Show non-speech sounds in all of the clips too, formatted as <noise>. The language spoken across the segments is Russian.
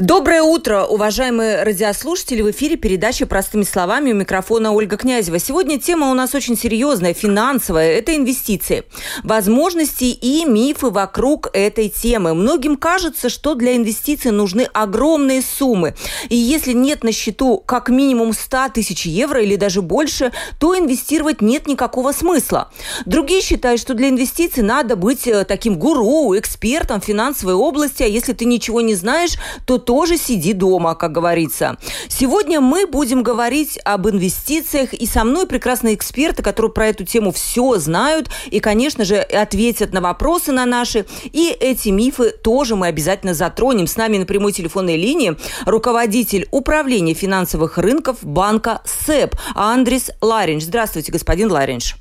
Доброе утро, уважаемые радиослушатели. В эфире передача «Простыми словами» у микрофона Ольга Князева. Сегодня тема у нас очень серьезная, финансовая. Это инвестиции. Возможности и мифы вокруг этой темы. Многим кажется, что для инвестиций нужны огромные суммы. И если нет на счету как минимум 100 тысяч евро или даже больше, то инвестировать нет никакого смысла. Другие считают, что для инвестиций надо быть э, таким гуру, экспертом в финансовой области, а если ты ничего не знаешь, то тоже сиди дома, как говорится. Сегодня мы будем говорить об инвестициях, и со мной прекрасные эксперты, которые про эту тему все знают, и, конечно же, ответят на вопросы на наши, и эти мифы тоже мы обязательно затронем. С нами на прямой телефонной линии руководитель управления финансовых рынков банка СЭП Андрис Ларинч. Здравствуйте, господин Ларинч.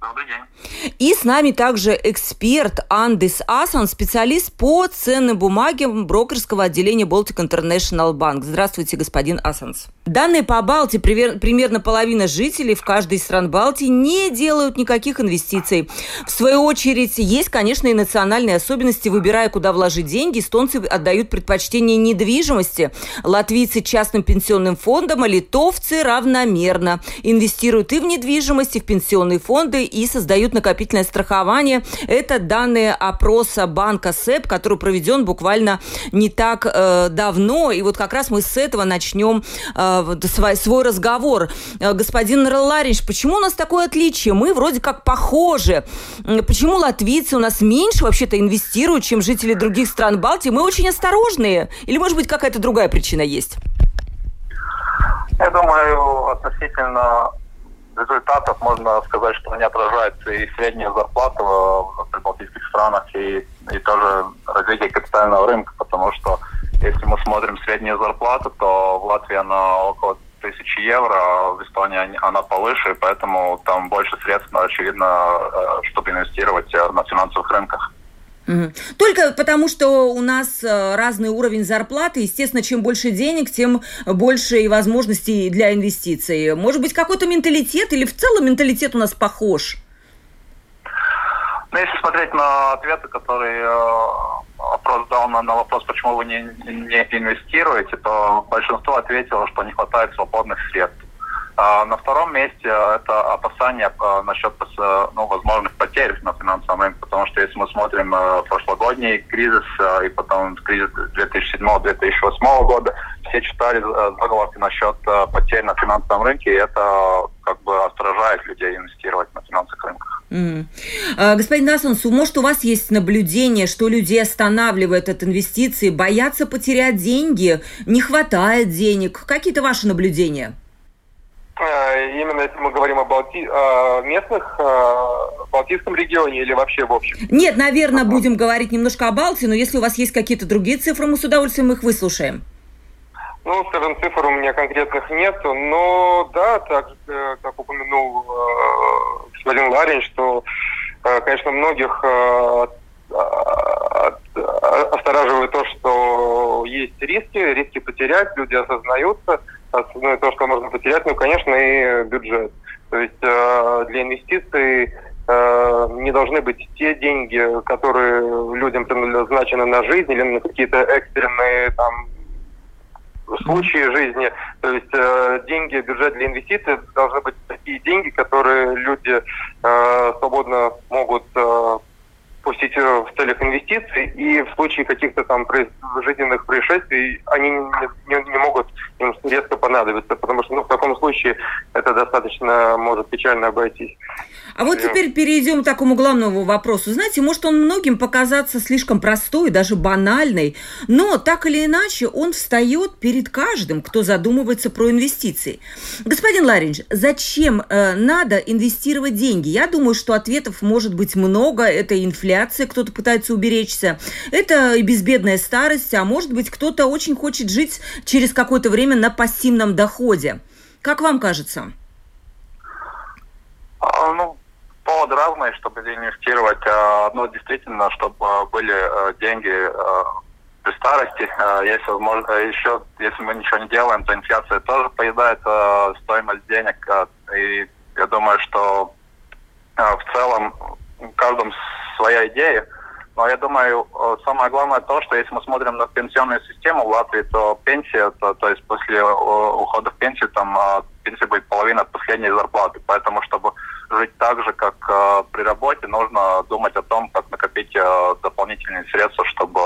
Добрый день. И с нами также эксперт Андис Асан, специалист по ценным бумагам брокерского отделения Baltic International Bank. Здравствуйте, господин Асанс. Данные по Балтии, примерно половина жителей в каждой из стран Балтии не делают никаких инвестиций. В свою очередь, есть, конечно, и национальные особенности. Выбирая, куда вложить деньги, эстонцы отдают предпочтение недвижимости. Латвийцы частным пенсионным фондам, а литовцы равномерно. Инвестируют и в недвижимость, и в пенсионные фонды, и создают накопительное страхование. Это данные опроса банка СЭП, который проведен буквально не так э, давно. И вот как раз мы с этого начнем э, свой, свой разговор. Э, господин Ларич, почему у нас такое отличие? Мы вроде как похожи. Почему латвийцы у нас меньше вообще-то инвестируют, чем жители других стран Балтии? Мы очень осторожные. Или, может быть, какая-то другая причина есть? Я думаю, относительно результатов можно сказать, что они отражаются и средняя зарплата в прибалтийских странах, и, и тоже развитие капитального рынка, потому что если мы смотрим среднюю зарплату, то в Латвии она около тысячи евро, а в Эстонии она повыше, поэтому там больше средств, очевидно, э, чтобы инвестировать э, на финансовых рынках. Только потому, что у нас э, разный уровень зарплаты, естественно, чем больше денег, тем больше и возможностей для инвестиций. Может быть, какой-то менталитет или в целом менталитет у нас похож? Ну, если смотреть на ответы, которые э, опрос дал на, на вопрос, почему вы не, не инвестируете, то большинство ответило, что не хватает свободных средств. А на втором месте это опасения а, насчет э, ну, возможных потерь на финансовом рынке, потому что если мы смотрим э, прошлогодний кризис э, и потом кризис 2007-2008 года, все читали заголовки насчет потерь на финансовом рынке, и это как бы отражает людей инвестировать на финансовых рынках. Mm. Господин Насонсу, может, у вас есть наблюдение, что людей останавливает от инвестиций, боятся потерять деньги, не хватает денег? Какие-то ваши наблюдения? Э, именно если мы говорим о, Балти... о местных, о э, Балтийском регионе или вообще в общем? Нет, наверное, ага. будем говорить немножко о Балтии, но если у вас есть какие-то другие цифры, мы с удовольствием их выслушаем. Ну, скажем, цифр у меня конкретных нет, но да, так э, как упомянул э, господин Ларин, что, э, конечно, многих э, останавливает то, что есть риски, риски потерять, люди осознаются – основное то, что можно потерять, ну, конечно, и бюджет. То есть э, для инвестиций э, не должны быть те деньги, которые людям предназначены на жизнь или на какие-то экстренные там случаи жизни. То есть э, деньги, бюджет для инвестиций должны быть такие деньги, которые люди э, свободно могут э, пустить в целях инвестиций, и в случае каких-то там жизненных происшествий они не, не, не могут им резко понадобиться, потому что ну, в таком случае это достаточно может печально обойтись. А вот теперь перейдем к такому главному вопросу. Знаете, может он многим показаться слишком простой, даже банальный, но так или иначе он встает перед каждым, кто задумывается про инвестиции. Господин Ларинж, зачем э, надо инвестировать деньги? Я думаю, что ответов может быть много. Это инфляция, кто-то пытается уберечься. Это и безбедная старость, а может быть кто-то очень хочет жить через какое-то время на пассивном доходе. Как вам кажется? А, ну, поводы разные, чтобы инвестировать. А, одно действительно, чтобы были э, деньги при старости, если, возможно, еще, если мы ничего не делаем, то инфляция тоже поедает стоимость денег. И я думаю, что в целом каждом своя идея. Но я думаю, самое главное то, что если мы смотрим на пенсионную систему в Латвии, то пенсия, то, то есть после ухода в пенсию, там пенсия будет половина от последней зарплаты. Поэтому, чтобы жить так же, как э, при работе, нужно думать о том, как накопить э, дополнительные средства, чтобы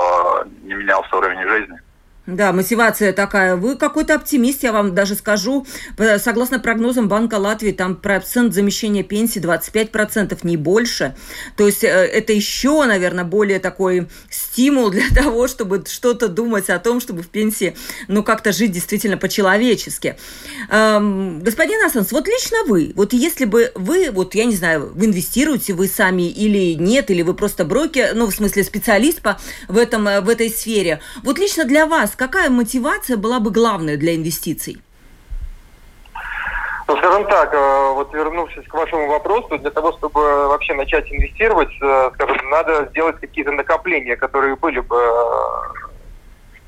не менялся уровень жизни. Да, мотивация такая. Вы какой-то оптимист, я вам даже скажу. Согласно прогнозам Банка Латвии, там процент замещения пенсии 25%, не больше. То есть э, это еще, наверное, более такой стимул для <laughs> того, чтобы что-то думать о том, чтобы в пенсии, ну, как-то жить действительно по-человечески. Эм, господин Асанс, вот лично вы, вот если бы вы, вот я не знаю, вы инвестируете вы сами или нет, или вы просто брокер, ну, в смысле специалист по, в, этом, э, в этой сфере, вот лично для вас какая мотивация была бы главная для инвестиций? Ну, скажем так, э, вот вернувшись к вашему вопросу, для того, чтобы вообще начать инвестировать, э, скажем, надо сделать какие-то накопления, которые были бы э,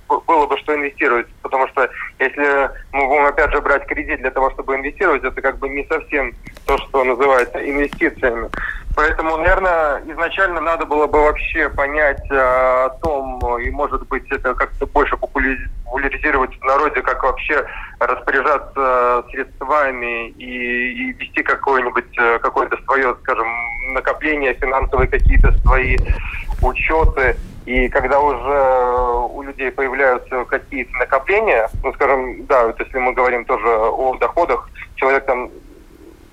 было бы что инвестировать, потому что если мы будем опять же брать кредит для того, чтобы инвестировать, это как бы не совсем то, что называется инвестициями. Поэтому, наверное, изначально надо было бы вообще понять э, о том, и, может быть, это как-то больше популяризировать в народе, как вообще распоряжаться средствами и, и вести какое-нибудь э, какое-то свое, скажем, накопление, финансовые какие-то свои учеты. И когда уже у людей появляются какие-то накопления, ну, скажем, да, вот если мы говорим тоже о доходах, человек там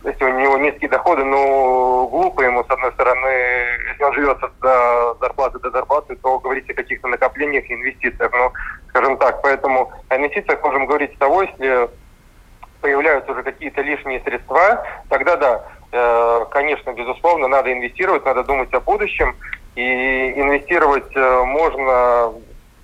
если у него низкие доходы, ну, глупо ему, с одной стороны, если он живет от зарплаты до зарплаты, то говорить о каких-то накоплениях и инвестициях. Ну, скажем так, поэтому о инвестициях можем говорить с того, если появляются уже какие-то лишние средства, тогда да, э, конечно, безусловно, надо инвестировать, надо думать о будущем. И инвестировать э, можно,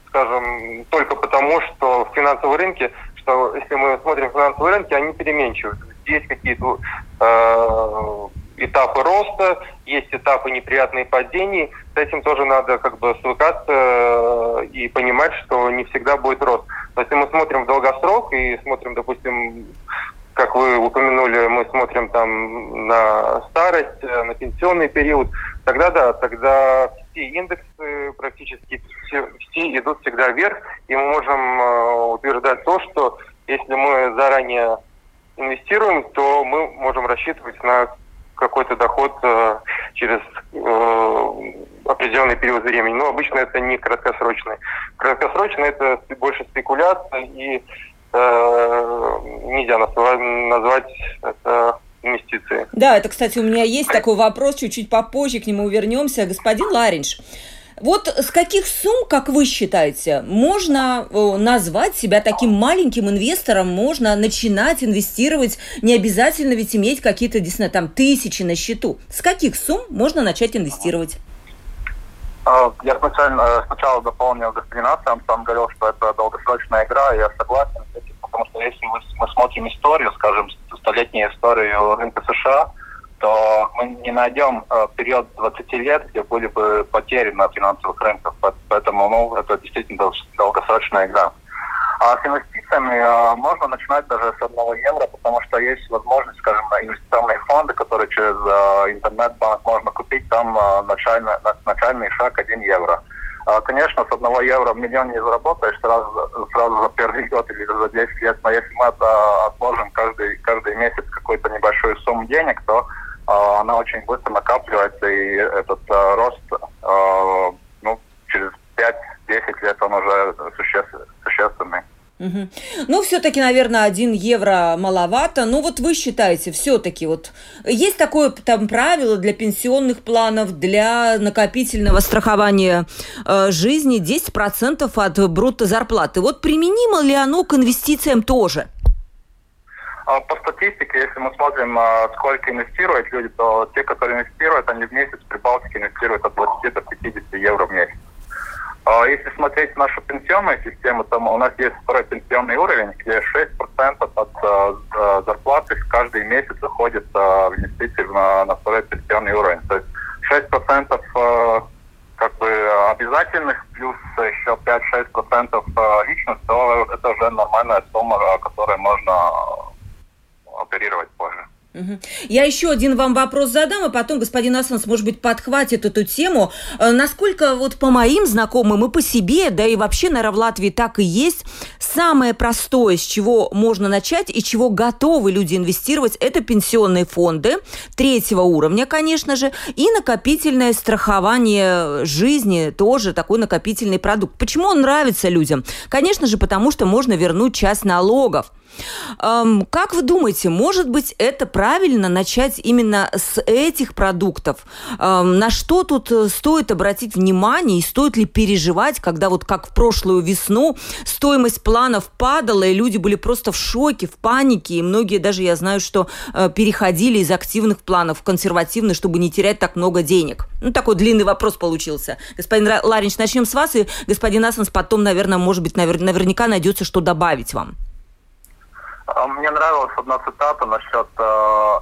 скажем, только потому, что в финансовом рынке, что если мы смотрим финансовые рынки, они переменчивы есть какие-то э, этапы роста, есть этапы неприятные падений. С этим тоже надо как бы свыкаться э, и понимать, что не всегда будет рост. Но если мы смотрим в долгосрок и смотрим, допустим, как вы упомянули, мы смотрим там на старость, э, на пенсионный период, тогда да, тогда все индексы практически все, все идут всегда вверх, и мы можем э, утверждать то, что если мы заранее инвестируем, то мы можем рассчитывать на какой-то доход э, через определенный период времени. Но обычно это не краткосрочный. Краткосрочно это больше спекуляция и э, нельзя назвать это инвестиции. Да, это, кстати, у меня есть такой вопрос, чуть-чуть попозже к нему вернемся. Господин Ларинш, вот с каких сумм, как вы считаете, можно э, назвать себя таким маленьким инвестором, можно начинать инвестировать, не обязательно ведь иметь какие-то, действительно, там тысячи на счету. С каких сумм можно начать инвестировать? А, я сначала, э, сначала дополнил господина, он сам говорил, что это долгосрочная игра, я согласен с этим, потому что если мы смотрим историю, скажем, столетнюю историю рынка США, то мы не найдем э, период 20 лет, где были бы потери на финансовых рынках. Поэтому ну, это действительно долгосрочная игра. А с инвестициями э, можно начинать даже с одного евро, потому что есть возможность, скажем, на инвестиционные фонды, которые через э, интернет-банк можно купить, там э, начальный, начальный шаг 1 евро. Э, конечно, с одного евро миллион не заработаешь сразу, сразу за первый <laughs> год или за 10 лет, но если мы это отложим каждый, каждый месяц какую-то небольшую сумму денег, то а, она очень быстро накапливается, и этот а, рост а, ну, через 5-10 лет он уже существенный. Угу. Ну, все-таки, наверное, один евро маловато. Ну, вот вы считаете, все-таки вот есть такое там правило для пенсионных планов, для накопительного страхования э, жизни 10% от брутто зарплаты. Вот применимо ли оно к инвестициям тоже? А по статистике, если мы смотрим, а, сколько инвестируют люди, то те, которые инвестируют, они в месяц при Балтике инвестируют от 20 до 50 евро в месяц. А если смотреть нашу пенсионную систему, то у нас есть второй пенсионный уровень, где 6% от зарплаты каждый месяц уходит в инвестиции на, второй пенсионный уровень. То есть 6% как бы обязательных, плюс еще 5-6% личных, то это уже нормальная сумма, которой можно оперировать позже. Я еще один вам вопрос задам, а потом господин Асанс, может быть, подхватит эту тему. Э, насколько вот по моим знакомым и по себе, да и вообще, наверное, в Латвии так и есть, самое простое, с чего можно начать и чего готовы люди инвестировать, это пенсионные фонды третьего уровня, конечно же, и накопительное страхование жизни, тоже такой накопительный продукт. Почему он нравится людям? Конечно же, потому что можно вернуть часть налогов. Как вы думаете, может быть, это правильно начать именно с этих продуктов? На что тут э, стоит обратить внимание и стоит ли переживать, когда вот как в прошлую весну стоимость планов падала, и люди были просто в шоке, в панике, и многие даже, я знаю, что э, переходили из активных планов в консервативные, чтобы не терять так много денег. Ну, такой длинный вопрос получился. Господин Ларинч, начнем с вас, и господин Асанс потом, наверное, может быть, навер- наверняка найдется, что добавить вам. А, мне нравилась одна цитата насчет э,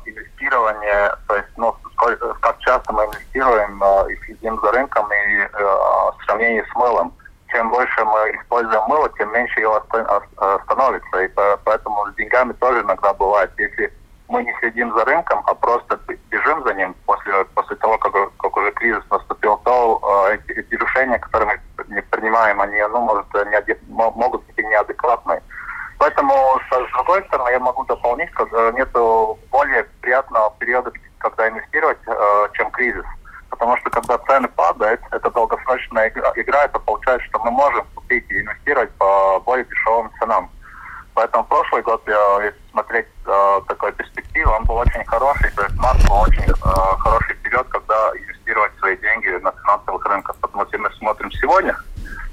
инвестирования, то есть, ну, сколько, как часто мы инвестируем э, и следим за рынком и э, в сравнении с мылом. Чем больше мы используем мыло, тем меньше его становится. И поэтому с деньгами тоже иногда бывает. Если мы не следим за рынком, а просто бежим за ним после, после того, как, как уже кризис наступил, то э, эти, эти решения, которые мы принимаем, они ну, может, не, могут быть неадекватные. Поэтому, с другой стороны, я могу дополнить, когда нет более приятного периода, когда инвестировать, э, чем кризис. Потому что когда цены падают, это долгосрочная игра, это получается, что мы можем купить и инвестировать по более дешевым ценам. Поэтому прошлый год, если смотреть э, такой перспективы, он был очень хороший. То есть март был очень э, хороший период, когда инвестировать свои деньги на финансовых рынках. Потому что если мы смотрим сегодня,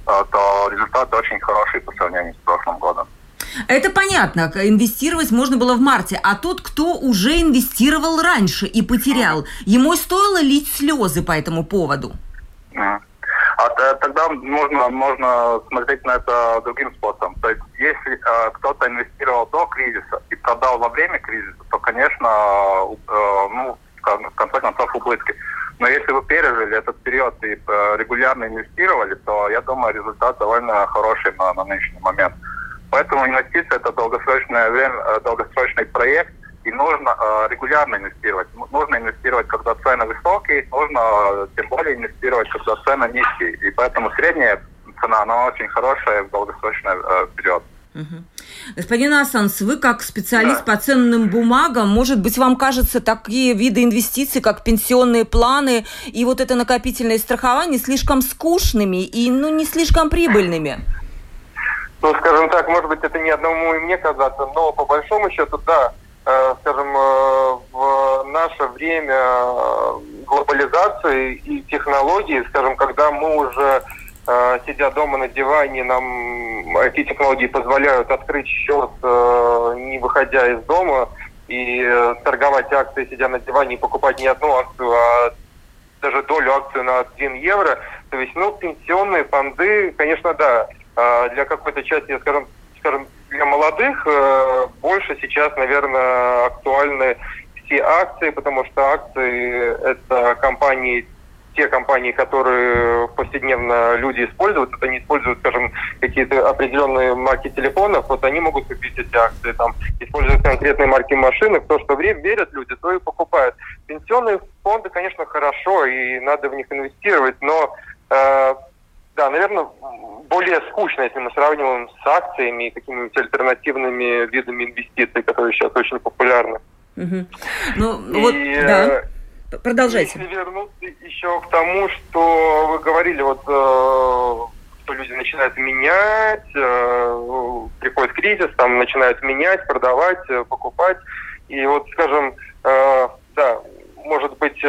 э, то результаты очень хорошие по сравнению с прошлым годом. Это понятно. Инвестировать можно было в марте. А тот, кто уже инвестировал раньше и потерял, ему стоило лить слезы по этому поводу? А тогда можно, можно смотреть на это другим способом. То есть, если э, кто-то инвестировал до кризиса и продал во время кризиса, то, конечно, э, ну, в конце концов, убытки. Но если вы пережили этот период и э, регулярно инвестировали, то, я думаю, результат довольно хороший на, на нынешний момент. Поэтому инвестиция это долгосрочное время, э, долгосрочный проект, и нужно э, регулярно инвестировать. Нужно инвестировать, когда цены высокие, нужно э, тем более инвестировать, когда цены низкие. И поэтому средняя она очень хорошая в долгосрочный э, период. Угу. Господин Асанс, вы как специалист да. по ценным бумагам, может быть, вам кажется, такие виды инвестиций, как пенсионные планы и вот это накопительное страхование слишком скучными и ну, не слишком прибыльными? ну, скажем так, может быть, это не одному и мне казаться, но по большому счету, да, э, скажем, э, в наше время глобализации и технологий, скажем, когда мы уже э, сидя дома на диване, нам эти технологии позволяют открыть счет, э, не выходя из дома, и э, торговать акции, сидя на диване, и покупать не одну акцию, а даже долю акцию на 1 евро. То есть, ну, пенсионные фонды, конечно, да, а, для какой-то части, скажем, скажем для молодых э, больше сейчас, наверное, актуальны все акции, потому что акции – это компании, те компании, которые повседневно люди используют, это не используют, скажем, какие-то определенные марки телефонов, вот они могут купить эти акции, там, используют конкретные марки машины, в то, что верят люди, то и покупают. Пенсионные фонды, конечно, хорошо, и надо в них инвестировать, но э, да, наверное, более скучно, если мы сравниваем с акциями и какими-нибудь альтернативными видами инвестиций, которые сейчас очень популярны. Угу. Ну, и, вот, да. Продолжайте. Если вернуться еще к тому, что вы говорили, вот э, что люди начинают менять, э, приходит кризис, там начинают менять, продавать, э, покупать. И вот, скажем, да, может быть,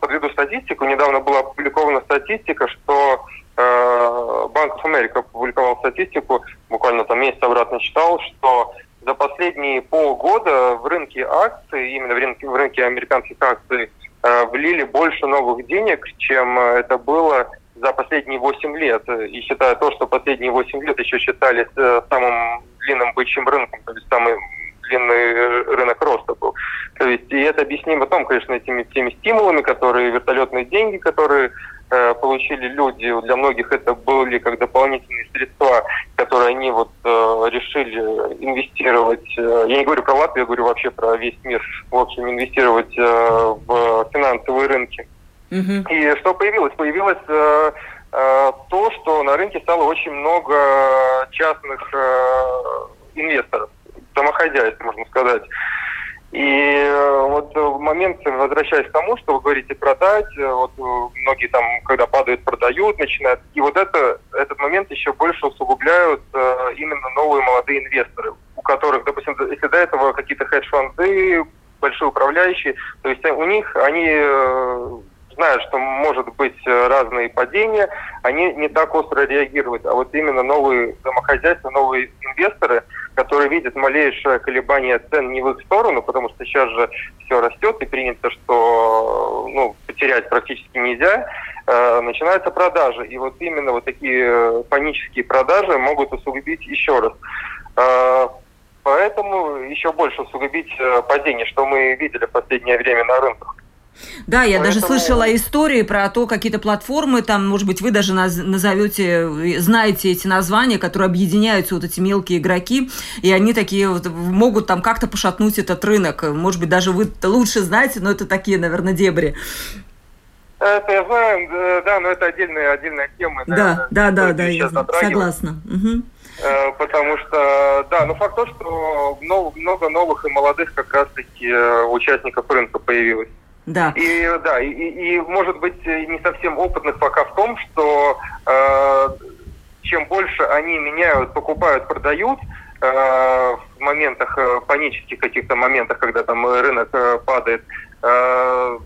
подведу статистику. Недавно была опубликована статистика, что Банк Америка опубликовал статистику, буквально там месяц обратно читал, что за последние полгода в рынке акций, именно в рынке, в рынке американских акций, э, влили больше новых денег, чем это было за последние 8 лет. И считая то, что последние 8 лет еще считались э, самым длинным бычьим рынком, то есть самым длинный рынок роста был. То есть, и это объяснимо том, конечно, этими всеми стимулами, которые, вертолетные деньги, которые э, получили люди, для многих это были как дополнительные средства, которые они вот э, решили инвестировать. Э, я не говорю про Латвию, я говорю вообще про весь мир. В общем, инвестировать э, в финансовые рынки. Mm-hmm. И что появилось? Появилось э, э, то, что на рынке стало очень много частных э, инвесторов, домохозяйств, можно сказать. И э, вот в момент, возвращаясь к тому, что вы говорите продать, э, вот э, многие там, когда падают, продают, начинают. И вот это, этот момент еще больше усугубляют именно новые молодые инвесторы, у которых, допустим, если до этого какие-то хедж-фонды, большие управляющие, то есть у них они знают, что может быть разные падения, они не так остро реагируют. А вот именно новые домохозяйства, новые инвесторы – которые видят малейшее колебание цен не в их сторону, потому что сейчас же все растет и принято, что ну, потерять практически нельзя, э, начинаются продажи. И вот именно вот такие панические продажи могут усугубить еще раз. Э, поэтому еще больше усугубить э, падение, что мы видели в последнее время на рынках. Да, я Поэтому... даже слышала истории про то, какие-то платформы, там, может быть, вы даже назовете, знаете эти названия, которые объединяются вот эти мелкие игроки, и они такие вот могут там как-то пошатнуть этот рынок. Может быть, даже вы лучше знаете, но это такие, наверное, дебри. Это я знаю, да, но это отдельная, отдельная тема. Да, да, да, да, я согласна. Угу. Потому что, да, но факт то, что много новых и молодых как раз-таки э, участников рынка появилось. Да. И да, и, и, может быть не совсем опытных пока в том, что э, чем больше они меняют, покупают, продают э, в моментах э, панических каких-то моментах, когда там рынок э, падает. Э,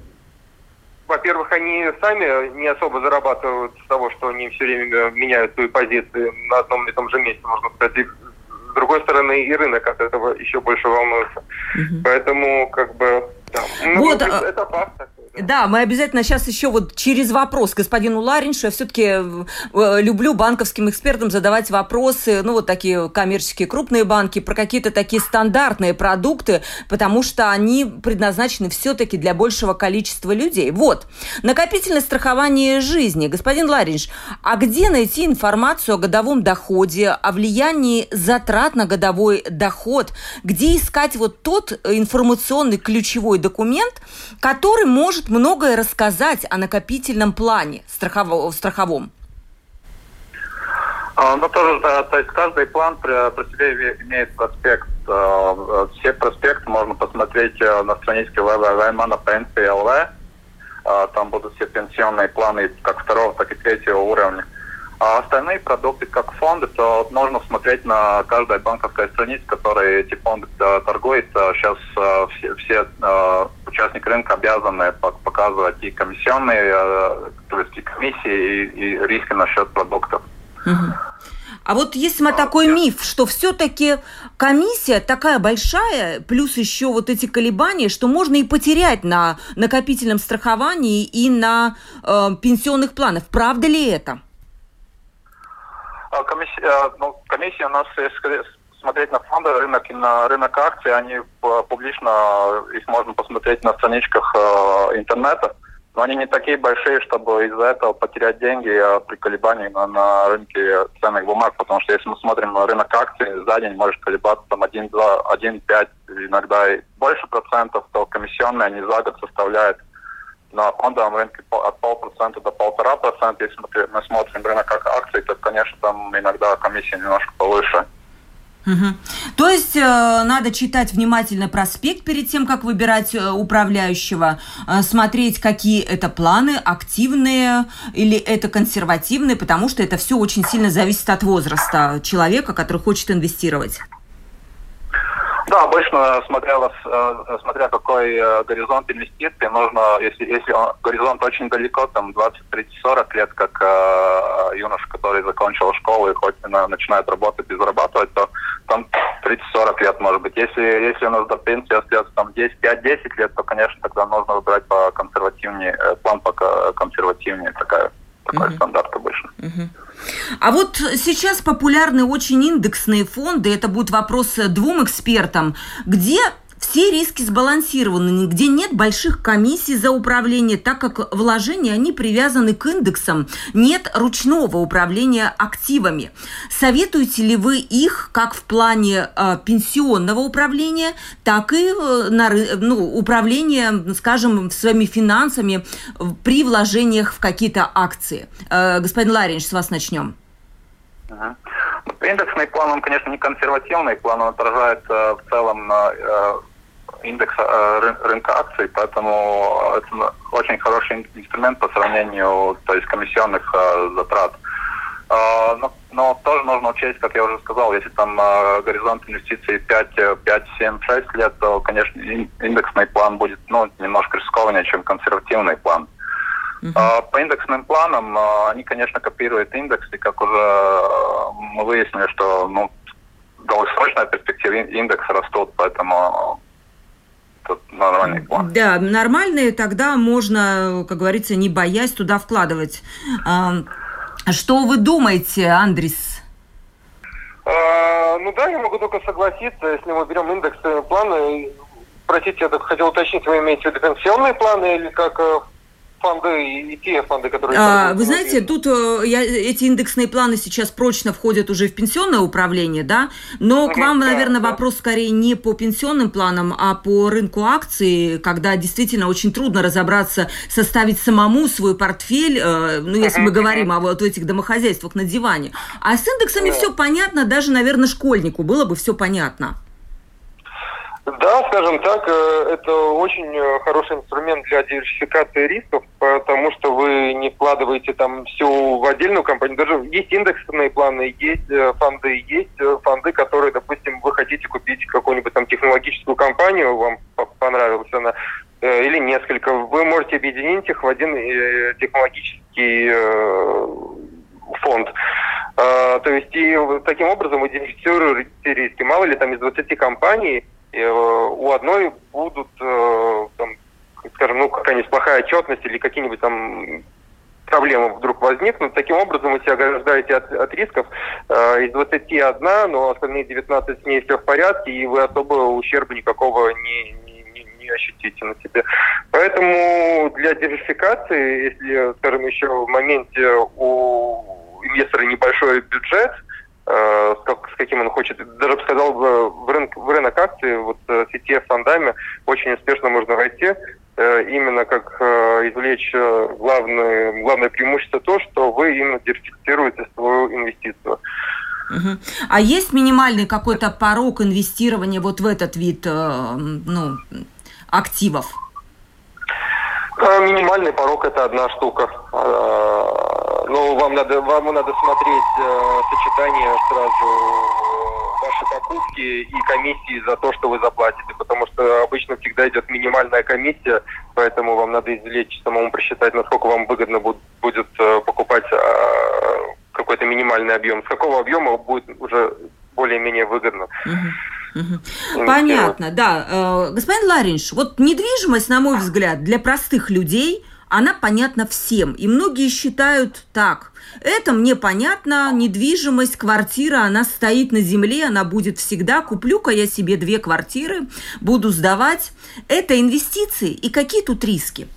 во-первых, они сами не особо зарабатывают с того, что они все время меняют свои позиции на одном и том же месте, можно сказать. С другой стороны, и рынок от этого еще больше волнуется. Угу. Поэтому, как бы, да. Ну, вот, это, это такой. Да, мы обязательно сейчас еще вот через вопрос господину Лариншу. Я все-таки э, люблю банковским экспертам задавать вопросы, ну вот такие коммерческие крупные банки, про какие-то такие стандартные продукты, потому что они предназначены все-таки для большего количества людей. Вот, накопительное страхование жизни. Господин Ларинш, а где найти информацию о годовом доходе, о влиянии затрат на годовой доход? Где искать вот тот информационный ключевой документ, который может может многое рассказать о накопительном плане страхово- страховом? А, ну, тоже, да, то есть каждый план при, при себе имеет проспект. А, все проспекты можно посмотреть э, на страничке www.manapensия.lv. А, там будут все пенсионные планы как второго, так и третьего уровня. А остальные продукты, как фонды, то нужно смотреть на каждой банковской странице, которой эти фонды э, торгуют. Сейчас э, все, все э, участники рынка обязаны показывать и комиссионные, то есть и комиссии, и, и риски насчет продуктов. А вот есть мы такой миф, что все-таки комиссия такая большая, плюс еще вот эти колебания, что можно и потерять на накопительном страховании и на э, пенсионных планах. Правда ли это? А, комиссия, а, ну, комиссия у нас, смотреть на фонды, рынок и на рынок акций, они публично, их можно посмотреть на страничках интернета, но они не такие большие, чтобы из-за этого потерять деньги при колебании на, на рынке ценных бумаг, потому что если мы смотрим на рынок акций, за день может колебаться там 1, 2, 1, 5, иногда и больше процентов, то комиссионные они за год составляют на фондовом рынке от полпроцента до полтора процента. Если мы смотрим рынок акций, то, конечно, там иногда комиссия немножко повыше. Угу. То есть э, надо читать внимательно проспект перед тем, как выбирать э, управляющего, э, смотреть, какие это планы, активные или это консервативные, потому что это все очень сильно зависит от возраста человека, который хочет инвестировать. Да, обычно, смотря, э, смотря какой э, горизонт инвестиций, нужно, если, если он, горизонт очень далеко, там 20, 30, 40 лет, как э, юноша, который закончил школу и хоть начинает работать и зарабатывать, то там 30-40 лет может быть. Если, если у нас до пенсии остается там 10, 5-10 лет, то, конечно, тогда нужно выбирать по консервативнее, план по консервативнее, такая, такой uh-huh. стандарт обычно. Uh-huh. А вот сейчас популярны очень индексные фонды. Это будет вопрос двум экспертам. Где все риски сбалансированы, где нет больших комиссий за управление, так как вложения, они привязаны к индексам, нет ручного управления активами. Советуете ли вы их как в плане э, пенсионного управления, так и э, на, ну, управления, скажем, своими финансами при вложениях в какие-то акции? Э, господин Ларинч, с вас начнем. Uh-huh. Индексный план, он, конечно, не консервативный план, он отражает э, в целом э, индекс э, рынка акций, поэтому это очень хороший инструмент по сравнению то есть комиссионных э, затрат. Э, но, но тоже нужно учесть, как я уже сказал, если там э, горизонт инвестиций 5, 5, 7, 6 лет, то, конечно, индексный план будет ну, немножко рискованнее, чем консервативный план. Uh-huh. По индексным планам они, конечно, копируют индекс, и как уже мы выяснили, что ну, в долгосрочной перспективе индексы растут, поэтому тут нормальный план. Да, нормальные, тогда можно, как говорится, не боясь туда вкладывать. Что вы думаете, Андрис? А, ну да, я могу только согласиться, если мы берем индекс планы. Простите, я только хотел уточнить, вы имеете в виду пенсионные планы или как э, фонды и те фонды, которые... А, вы знаете, тут э, я, эти индексные планы сейчас прочно входят уже в пенсионное управление, да? Но к вам, наверное, вопрос скорее не по пенсионным планам, а по рынку акций, когда действительно очень трудно разобраться, составить самому свой портфель, э, ну, если мы говорим о вот этих домохозяйствах на диване. А с индексами все понятно, даже, наверное, школьнику было бы все понятно. Да, скажем так, э, это очень э, хороший инструмент для диверсификации рисков, потому что вы не вкладываете там все в отдельную компанию. Даже есть индексные планы, есть э, фонды, есть фонды, которые, допустим, вы хотите купить какую-нибудь там технологическую компанию, вам понравилась она, или несколько. Вы можете объединить их в один технологический фонд. То есть и таким образом вы идентифицируете риски. Мало ли там из 20 компаний Э, у одной будут, э, там, скажем, ну, какая-нибудь плохая отчетность или какие-нибудь там проблемы вдруг возникнут. Таким образом, вы себя ограждаете от, от рисков. Э, из 21, но остальные 19 с ней все в порядке, и вы особо ущерба никакого не, не, не ощутите на себе. Поэтому для диверсификации, если, скажем, еще в моменте у инвестора небольшой бюджет – Э, как, с каким он хочет. Даже бы сказал, в, рынок, в рынок акций вот с ETF фондами очень успешно можно войти. Э, именно как э, извлечь главное, главное преимущество то, что вы именно диверсифицируете свою инвестицию. Угу. А есть минимальный какой-то порог инвестирования вот в этот вид ну, активов? Минимальный порог это одна штука. Ну, вам надо, вам надо смотреть э, сочетание сразу вашей покупки и комиссии за то, что вы заплатите, потому что обычно всегда идет минимальная комиссия, поэтому вам надо извлечь, самому просчитать, насколько вам выгодно будет, э, покупать э, какой-то минимальный объем. С какого объема будет уже более-менее выгодно. Понятно, да. Э, господин Ларинш, вот недвижимость, на мой взгляд, для простых людей – она понятна всем. И многие считают так. Это мне понятно, недвижимость, квартира, она стоит на земле, она будет всегда. Куплю-ка я себе две квартиры, буду сдавать. Это инвестиции. И какие тут риски?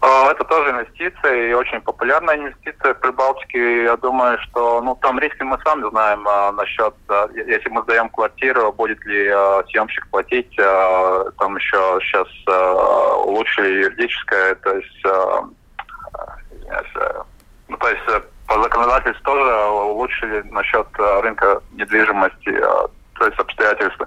А, это тоже инвестиция и очень популярная инвестиция в Прибалтике. Я думаю, что ну там риски мы сами знаем а, насчет, а, если мы сдаем квартиру, будет ли а, съемщик платить. А, там еще сейчас а, улучшили юридическое, то есть, а, ну, то есть э, по законодательству тоже улучшили насчет рынка недвижимости, а, то есть обстоятельства.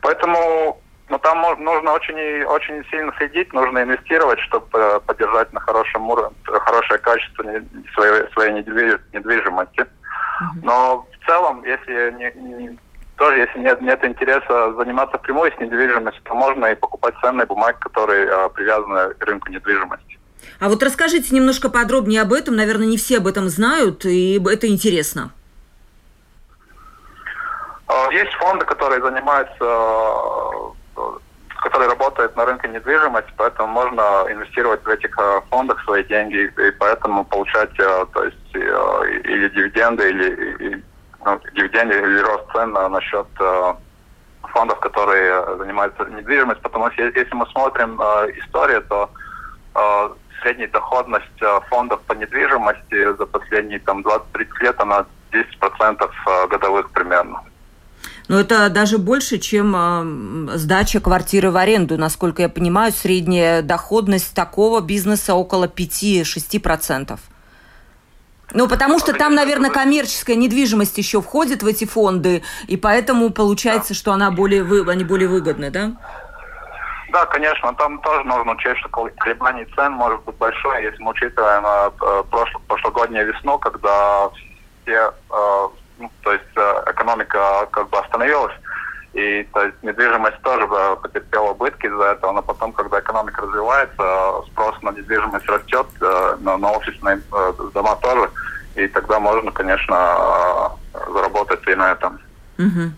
Поэтому но там нужно очень, очень сильно следить, нужно инвестировать, чтобы э, поддержать на хорошем уровне, хорошее качество своей, своей недвижимости. Но в целом, если не, тоже если нет, нет интереса заниматься прямой с недвижимостью, то можно и покупать ценные бумаги, которые а, привязаны к рынку недвижимости. А вот расскажите немножко подробнее об этом. Наверное, не все об этом знают, и это интересно. А, есть фонды, которые занимаются который работает на рынке недвижимости, поэтому можно инвестировать в этих э, фондах свои деньги и поэтому получать э, то есть, э, или дивиденды, или, ну, дивиденды, или рост цен на, счет фондов, которые занимаются недвижимостью, потому что если мы смотрим историю, то средняя доходность фондов по недвижимости за последние там 20-30 лет, она 10% э, годовых примерно. Но это даже больше, чем э, сдача квартиры в аренду. Насколько я понимаю, средняя доходность такого бизнеса около 5-6%. Ну, потому что там, наверное, коммерческая недвижимость еще входит в эти фонды, и поэтому получается, что она более, вы, они более выгодны, да? Да, конечно, там тоже нужно учесть, что колебание цен может быть большое, если мы учитываем э, прошло, прошлогоднюю весну, когда все, э, ну, то есть э, экономика как бы остановилась, и то есть недвижимость тоже потерпела убытки из-за этого, но потом, когда экономика развивается, спрос на недвижимость растет, э, на, на офисные э, дома тоже, и тогда можно, конечно, э, заработать и на этом. Угу.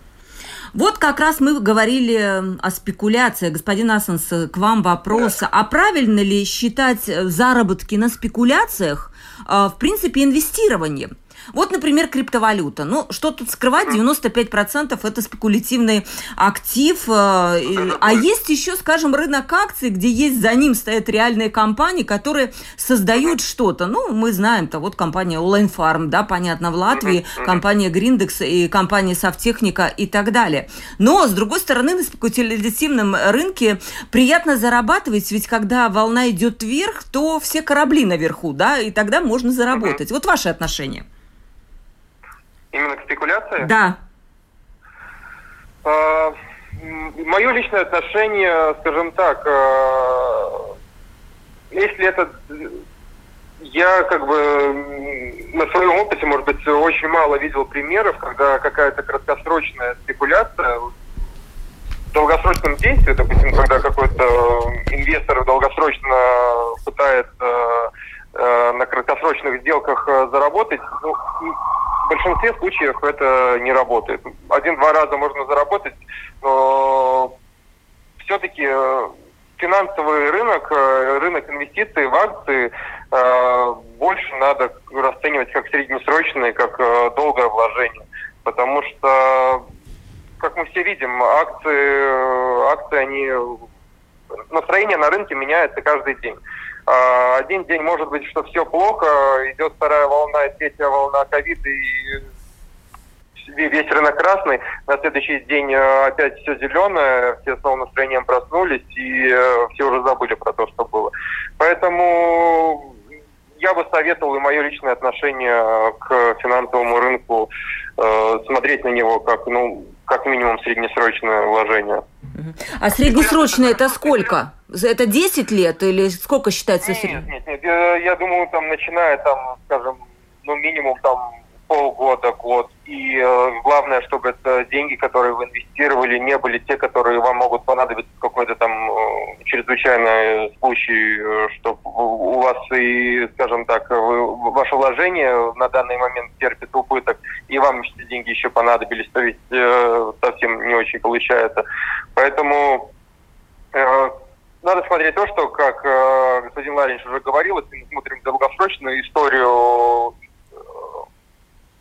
Вот как раз мы говорили о спекуляции. Господин Асанс, к вам вопрос. А правильно ли считать заработки на спекуляциях, в принципе, инвестированием? Вот, например, криптовалюта. Ну, что тут скрывать, 95% это спекулятивный актив. Э, а есть еще, скажем, рынок акций, где есть за ним стоят реальные компании, которые создают что-то. Ну, мы знаем-то, вот компания Online Farm, да, понятно, в Латвии, компания Grindex и компания Софтехника и так далее. Но, с другой стороны, на спекулятивном рынке приятно зарабатывать, ведь когда волна идет вверх, то все корабли наверху, да, и тогда можно заработать. Вот ваши отношения. Именно к спекуляции? Да. А, мое личное отношение, скажем так, а, если это я как бы на своем опыте, может быть, очень мало видел примеров, когда какая-то краткосрочная спекуляция в долгосрочном действии, допустим, когда какой-то инвестор долгосрочно пытается э, на краткосрочных сделках заработать, ну, большинстве случаев это не работает. Один-два раза можно заработать, но все-таки э, финансовый рынок, э, рынок инвестиций в акции э, больше надо расценивать как среднесрочное, как долгое вложение. Потому что, как мы все видим, акции, акции они настроение на рынке меняется каждый день. А, один день может быть, что все плохо, идет вторая волна, третья волна ковида, и весь рынок красный, на следующий день э, опять все зеленое, все с новым настроением проснулись, и э, все уже забыли про то, что было. Поэтому я бы советовал, и мое личное отношение к финансовому рынку, э, смотреть на него как, ну, как минимум среднесрочное вложение. А среднесрочное это сколько? Это 10 лет или сколько считается? Нет, нет, нет. Я думаю, там начиная там, скажем, ну минимум там полгода, год. И э, главное, чтобы это деньги, которые вы инвестировали, не были те, которые вам могут понадобиться в какой-то там э, чрезвычайный случай, э, чтобы у вас и, скажем так, вы, ваше вложение на данный момент терпит убыток, и вам эти деньги еще понадобились, то ведь э, совсем не очень получается. Поэтому э, надо смотреть то, что, как э, господин Ларинч уже говорил, если мы смотрим долгосрочную историю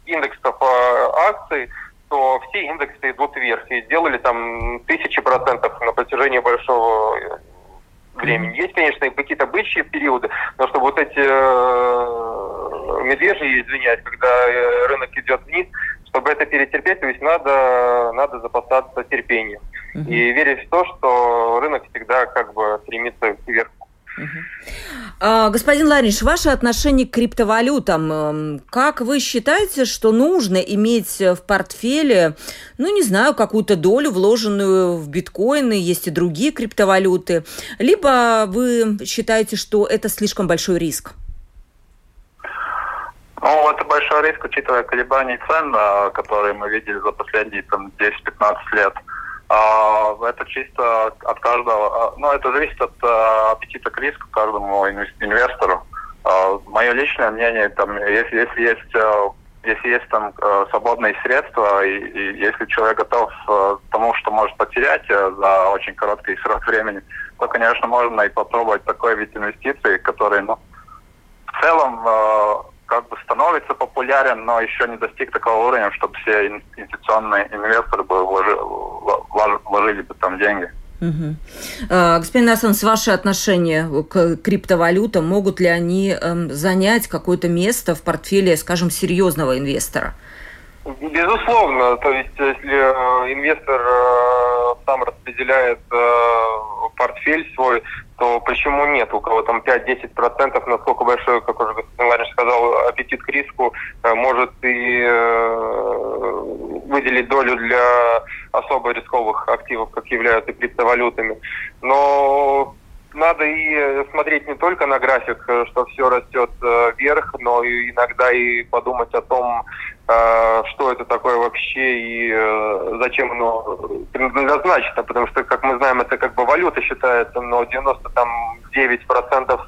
индексов акций, то все индексы идут вверх и делали там тысячи процентов на протяжении большого э, времени. Есть, конечно, и какие-то бычьи периоды, но чтобы вот эти э, медвежьи, извиняюсь, когда э, рынок идет вниз, чтобы это перетерпеть, то есть надо, надо запасаться терпением. Uh-huh. И верить в то, что рынок всегда как бы стремится вверх. А, господин Лариш, ваше отношение к криптовалютам. Эм, как вы считаете, что нужно иметь в портфеле, ну, не знаю, какую-то долю, вложенную в биткоины, есть и другие криптовалюты, либо вы считаете, что это слишком большой риск? Ну, это большой риск, учитывая колебания цен, а, которые мы видели за последние там, 10-15 лет. Это чисто от каждого, а, ну, это зависит от а, аппетита к риску каждому инвестору. Мое личное мнение, там, если, если есть если есть там свободные средства, и, и если человек готов к тому, что может потерять за очень короткий срок времени, то, конечно, можно и попробовать такой вид инвестиций, который, ну, в целом как бы становится популярен, но еще не достиг такого уровня, чтобы все инвестиционные инвесторы бы вложили, вложили бы там деньги. Угу. Господин Асанс, ваши отношения к криптовалютам, могут ли они эм, занять какое-то место в портфеле, скажем, серьезного инвестора? Безусловно, то есть если э, инвестор э, сам распределяет портфель свой, то почему нет? У кого там 5-10%, насколько большой, как уже господин сказал, аппетит к риску, может и выделить долю для особо рисковых активов, как являются криптовалютами. Но надо и смотреть не только на график, что все растет э, вверх, но и иногда и подумать о том, э, что это такое вообще и э, зачем оно предназначено, потому что, как мы знаем, это как бы валюта считается, но 99%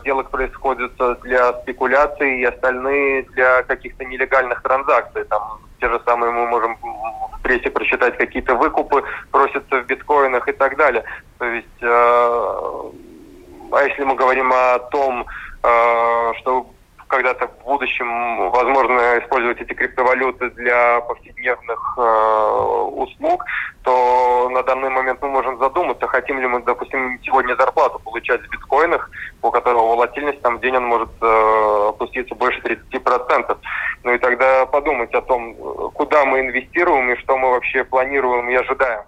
сделок происходит для спекуляций и остальные для каких-то нелегальных транзакций. Там те же самые мы можем в прессе прочитать какие-то выкупы, просятся в биткоинах и так далее. То есть, э, а если мы говорим о том, э, что когда-то в будущем возможно использовать эти криптовалюты для повседневных э, услуг, то на данный момент мы можем задуматься, хотим ли мы, допустим, сегодня зарплату получать в биткоинах, у которого волатильность там в день он может э, опуститься больше 30%. Ну и тогда подумать о том, куда мы инвестируем и что мы вообще планируем и ожидаем.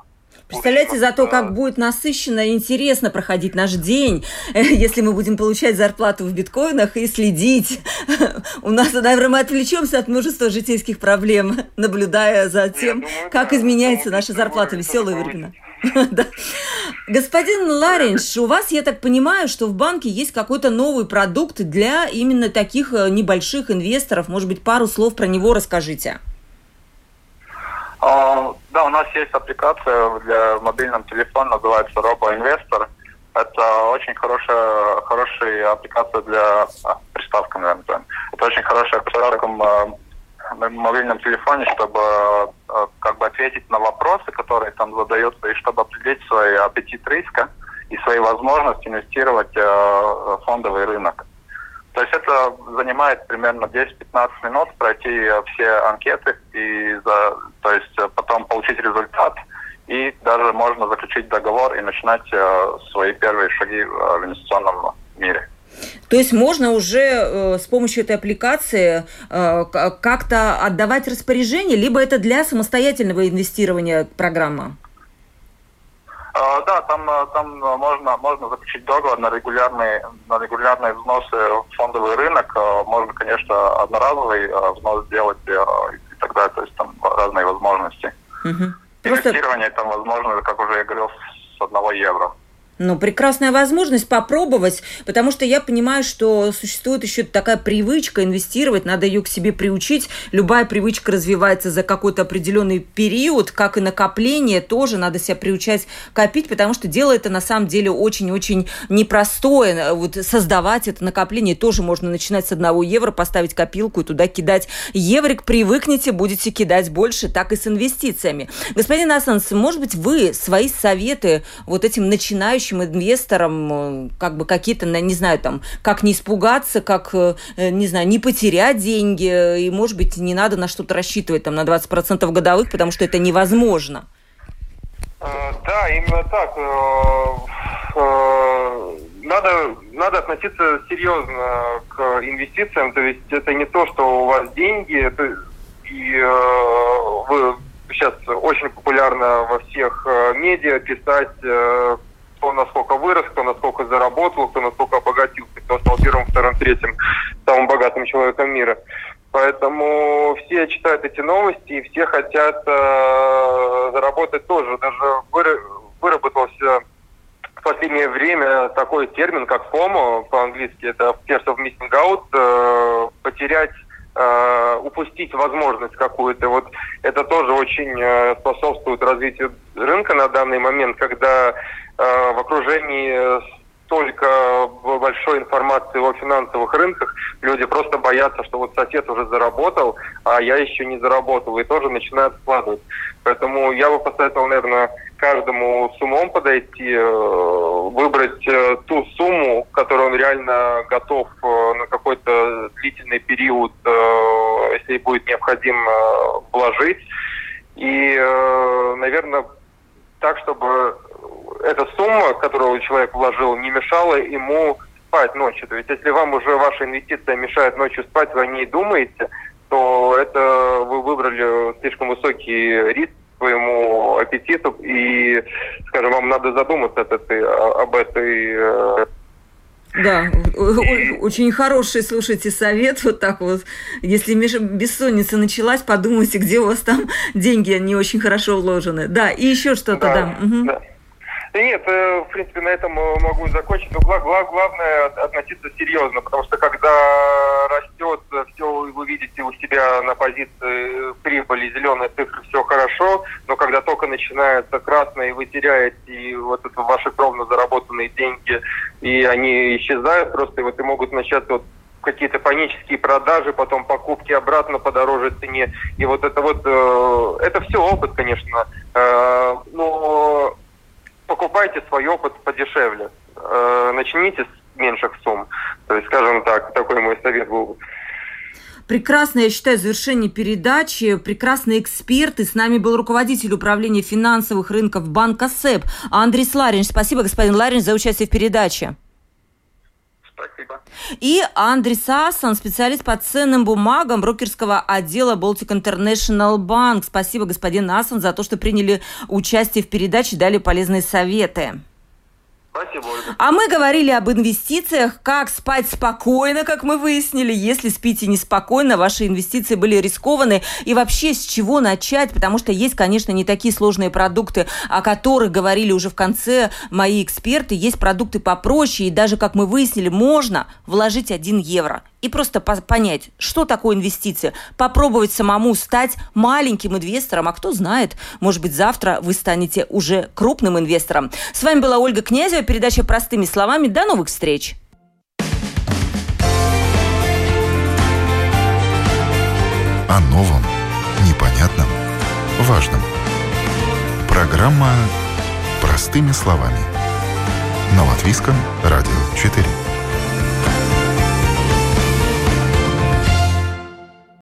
Представляете, за то, как будет насыщенно и интересно проходить наш день, <laughs> если мы будем получать зарплату в биткоинах и следить. <laughs> У нас, наверное, мы отвлечемся от множества житейских проблем, <laughs> наблюдая за тем, думаю, как да, изменяется наша зарплата. Веселые времена. Господин Ларинш, у вас, я так понимаю, что в банке есть какой-то новый продукт для именно таких э, небольших инвесторов. Может быть, пару слов про него расскажите. А, да, у нас есть аппликация для мобильного телефона, называется RoboInvestor. Это очень хорошая, хорошая аппликация для а, приставка, наверное. Это очень хорошая приставка на мобильном телефоне, чтобы а, как бы ответить на вопросы, которые там задаются, и чтобы определить свой аппетит риска и свои возможности инвестировать в фондовый рынок. То есть это занимает примерно 10-15 минут пройти все анкеты и за, то есть потом получить результат и даже можно заключить договор и начинать э, свои первые шаги э, в инвестиционном мире. То есть можно уже э, с помощью этой аппликации э, как-то отдавать распоряжение, либо это для самостоятельного инвестирования программа? Да, там, э, там можно, можно заключить договор на регулярные, на регулярные взносы в фондовый рынок. Э, можно, конечно, одноразовый э, взнос сделать и так далее. То есть там разные возможности. Угу. Инвестирование Просто... там возможно, как уже я говорил, с одного евро. Ну, прекрасная возможность попробовать, потому что я понимаю, что существует еще такая привычка инвестировать, надо ее к себе приучить. Любая привычка развивается за какой-то определенный период, как и накопление, тоже надо себя приучать копить, потому что дело это на самом деле очень-очень непростое. Вот создавать это накопление тоже можно начинать с одного евро, поставить копилку и туда кидать еврик. Привыкните, будете кидать больше, так и с инвестициями. Господин Асанс, может быть, вы свои советы вот этим начинающим будущим инвесторам э, как бы какие-то, не знаю, там, как не испугаться, как, э, не знаю, не потерять деньги, и, может быть, не надо на что-то рассчитывать там на 20% годовых, потому что это невозможно. Э, да, именно так. Надо, надо относиться серьезно к инвестициям, то есть это не то, что у вас деньги, это, и вы сейчас очень популярно во всех медиа писать кто насколько вырос, кто насколько заработал, кто насколько обогатился, кто стал первым, вторым, третьим самым богатым человеком мира. Поэтому все читают эти новости и все хотят э, заработать тоже. Даже выработался в последнее время такой термин, как FOMO, по-английски это Fear of Missing Out, э, потерять э, упустить возможность какую-то. Вот это тоже очень э, способствует развитию рынка на данный момент, когда Э, в окружении столько большой информации о финансовых рынках, люди просто боятся, что вот сосед уже заработал, а я еще не заработал, и тоже начинают вкладывать. Поэтому я бы посоветовал, наверное, каждому с умом подойти, э, выбрать э, ту сумму, которую он реально готов на какой-то длительный период, если будет необходимо, вложить. И, наверное, так, чтобы эта сумма, которую человек вложил, не мешала ему спать ночью. То есть, если вам уже ваша инвестиция мешает ночью спать, вы о ней думаете, то это вы выбрали слишком высокий риск своему аппетиту, и, скажем, вам надо задуматься об этой, об этой э, да, очень хороший, слушайте, совет вот так вот. Если бессонница началась, подумайте, где у вас там <laughs> деньги не очень хорошо вложены. Да, и еще что-то, да. да. Угу. да. Нет, э, в принципе, на этом э, могу закончить. Но главное относиться серьезно, потому что когда растет все, вы видите у себя на позиции прибыли, зеленые цифры, все хорошо, но когда только начинается красное, и вы теряете вот это ваши кровно заработанные деньги, и они исчезают просто, и вот и могут начаться вот какие-то панические продажи, потом покупки обратно по дороже цене. И вот это вот, э, это все опыт, конечно. Э, но покупайте свой опыт подешевле. Э, начните с меньших сумм. То есть, скажем так, такой мой совет был. Прекрасное, я считаю, завершение передачи. Прекрасные эксперты. С нами был руководитель управления финансовых рынков банка СЭП Андрей Ларинч. Спасибо, господин Ларинч, за участие в передаче. Спасибо. И Андрей Сасан, специалист по ценным бумагам брокерского отдела Baltic International Bank. Спасибо, господин Асан, за то, что приняли участие в передаче, дали полезные советы. Спасибо, Ольга. А мы говорили об инвестициях, как спать спокойно, как мы выяснили. Если спите неспокойно, ваши инвестиции были рискованы. И вообще, с чего начать? Потому что есть, конечно, не такие сложные продукты, о которых говорили уже в конце мои эксперты. Есть продукты попроще, и даже, как мы выяснили, можно вложить 1 евро и просто понять, что такое инвестиция, попробовать самому стать маленьким инвестором, а кто знает, может быть, завтра вы станете уже крупным инвестором. С вами была Ольга Князева, передача «Простыми словами». До новых встреч! О новом, непонятном, важном. Программа «Простыми словами» на Латвийском радио 4.